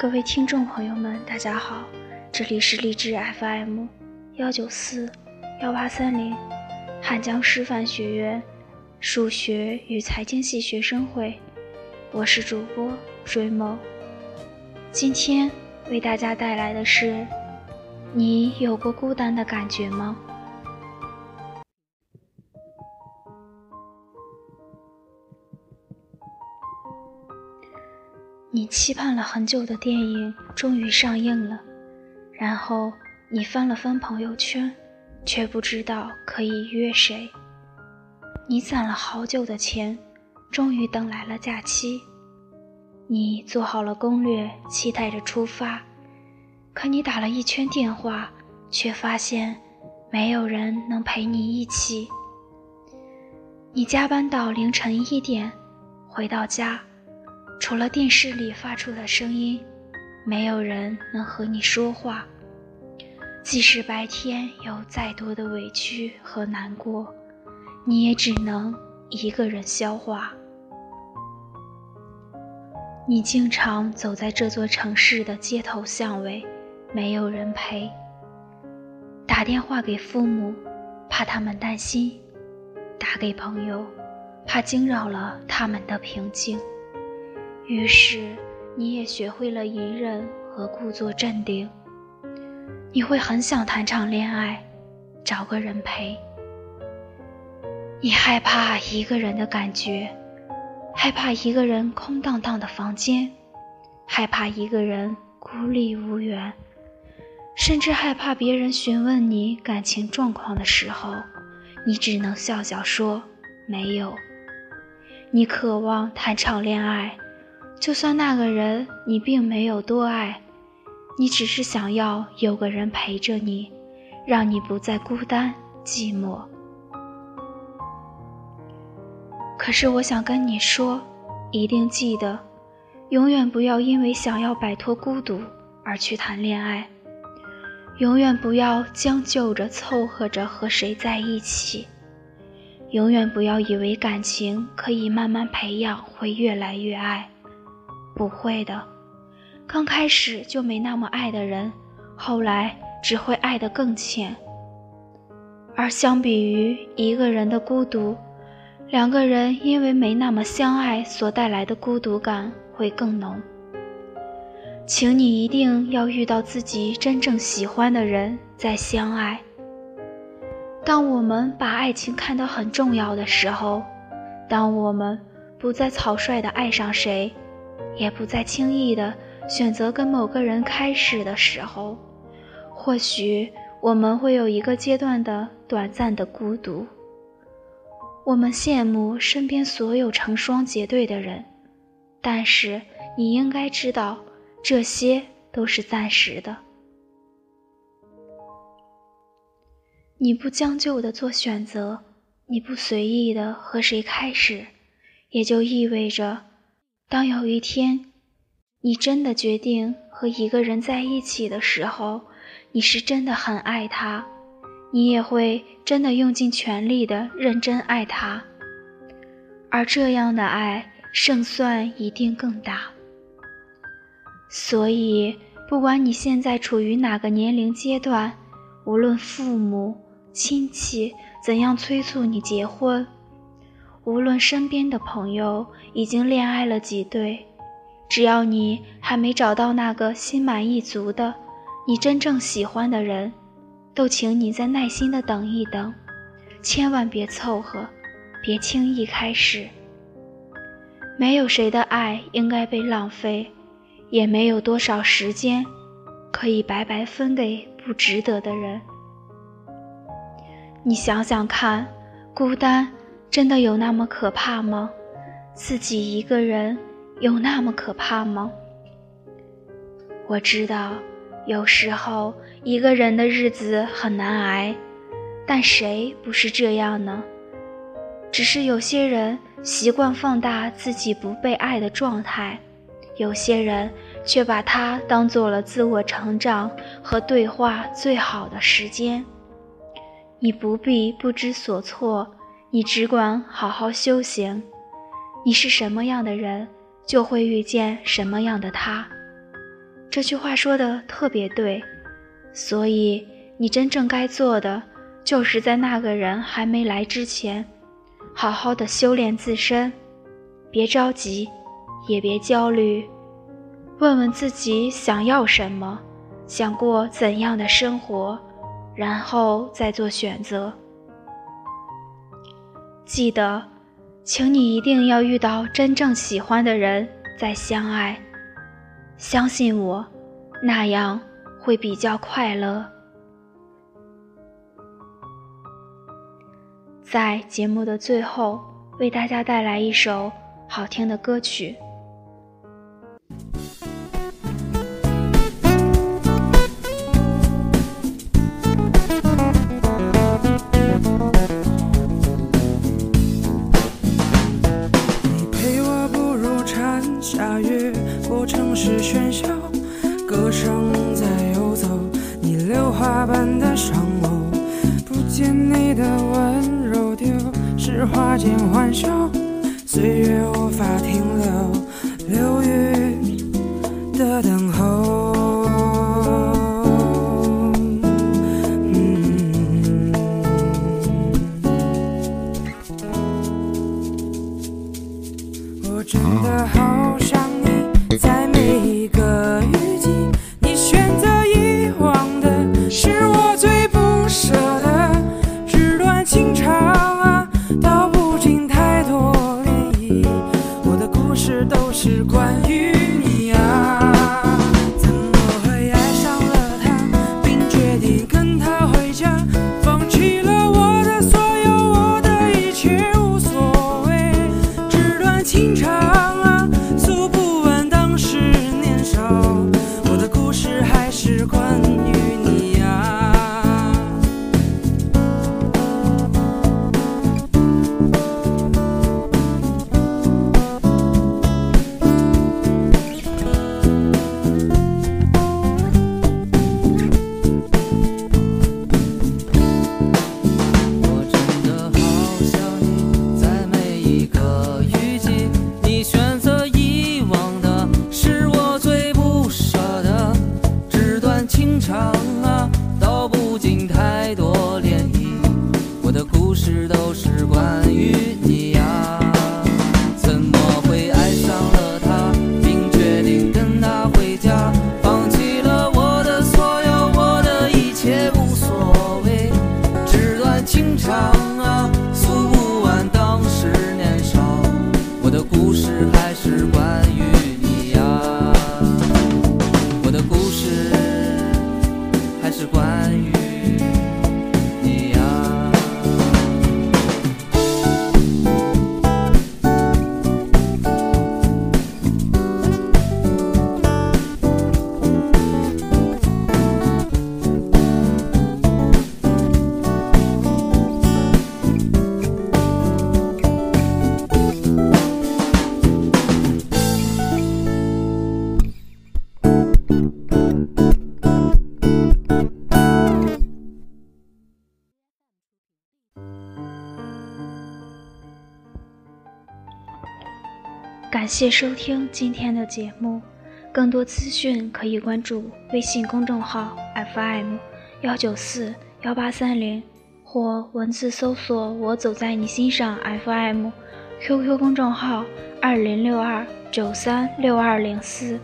各位听众朋友们，大家好，这里是励志 FM 幺九四幺八三零，汉江师范学院数学与财经系学生会，我是主播追梦。今天为大家带来的是：你有过孤单的感觉吗？你期盼了很久的电影终于上映了，然后你翻了翻朋友圈，却不知道可以约谁。你攒了好久的钱，终于等来了假期。你做好了攻略，期待着出发，可你打了一圈电话，却发现没有人能陪你一起。你加班到凌晨一点，回到家。除了电视里发出的声音，没有人能和你说话。即使白天有再多的委屈和难过，你也只能一个人消化。你经常走在这座城市的街头巷尾，没有人陪。打电话给父母，怕他们担心；打给朋友，怕惊扰了他们的平静。于是，你也学会了隐忍和故作镇定。你会很想谈场恋爱，找个人陪。你害怕一个人的感觉，害怕一个人空荡荡的房间，害怕一个人孤立无援，甚至害怕别人询问你感情状况的时候，你只能笑笑说没有。你渴望谈场恋爱。就算那个人你并没有多爱，你只是想要有个人陪着你，让你不再孤单寂寞。可是我想跟你说，一定记得，永远不要因为想要摆脱孤独而去谈恋爱，永远不要将就着凑合着和谁在一起，永远不要以为感情可以慢慢培养会越来越爱。不会的，刚开始就没那么爱的人，后来只会爱得更浅。而相比于一个人的孤独，两个人因为没那么相爱所带来的孤独感会更浓。请你一定要遇到自己真正喜欢的人再相爱。当我们把爱情看得很重要的时候，当我们不再草率地爱上谁。也不再轻易的选择跟某个人开始的时候，或许我们会有一个阶段的短暂的孤独。我们羡慕身边所有成双结对的人，但是你应该知道，这些都是暂时的。你不将就的做选择，你不随意的和谁开始，也就意味着。当有一天，你真的决定和一个人在一起的时候，你是真的很爱他，你也会真的用尽全力的认真爱他，而这样的爱胜算一定更大。所以，不管你现在处于哪个年龄阶段，无论父母亲戚怎样催促你结婚。无论身边的朋友已经恋爱了几对，只要你还没找到那个心满意足的、你真正喜欢的人，都请你再耐心的等一等，千万别凑合，别轻易开始。没有谁的爱应该被浪费，也没有多少时间可以白白分给不值得的人。你想想看，孤单。真的有那么可怕吗？自己一个人有那么可怕吗？我知道，有时候一个人的日子很难挨，但谁不是这样呢？只是有些人习惯放大自己不被爱的状态，有些人却把它当做了自我成长和对话最好的时间。你不必不知所措。你只管好好修行，你是什么样的人，就会遇见什么样的他。这句话说的特别对，所以你真正该做的，就是在那个人还没来之前，好好的修炼自身，别着急，也别焦虑，问问自己想要什么，想过怎样的生活，然后再做选择。记得，请你一定要遇到真正喜欢的人再相爱。相信我，那样会比较快乐。在节目的最后，为大家带来一首好听的歌曲。下雨，过城市喧嚣，歌声在游走，你榴花般的双眸，不见你的温柔，丢失花间欢笑，岁月无法停留。我的故事还是关于你啊谢收听今天的节目，更多资讯可以关注微信公众号 FM 幺九四幺八三零，或文字搜索“我走在你心上 FM”，QQ 公众号二零六二九三六二零四。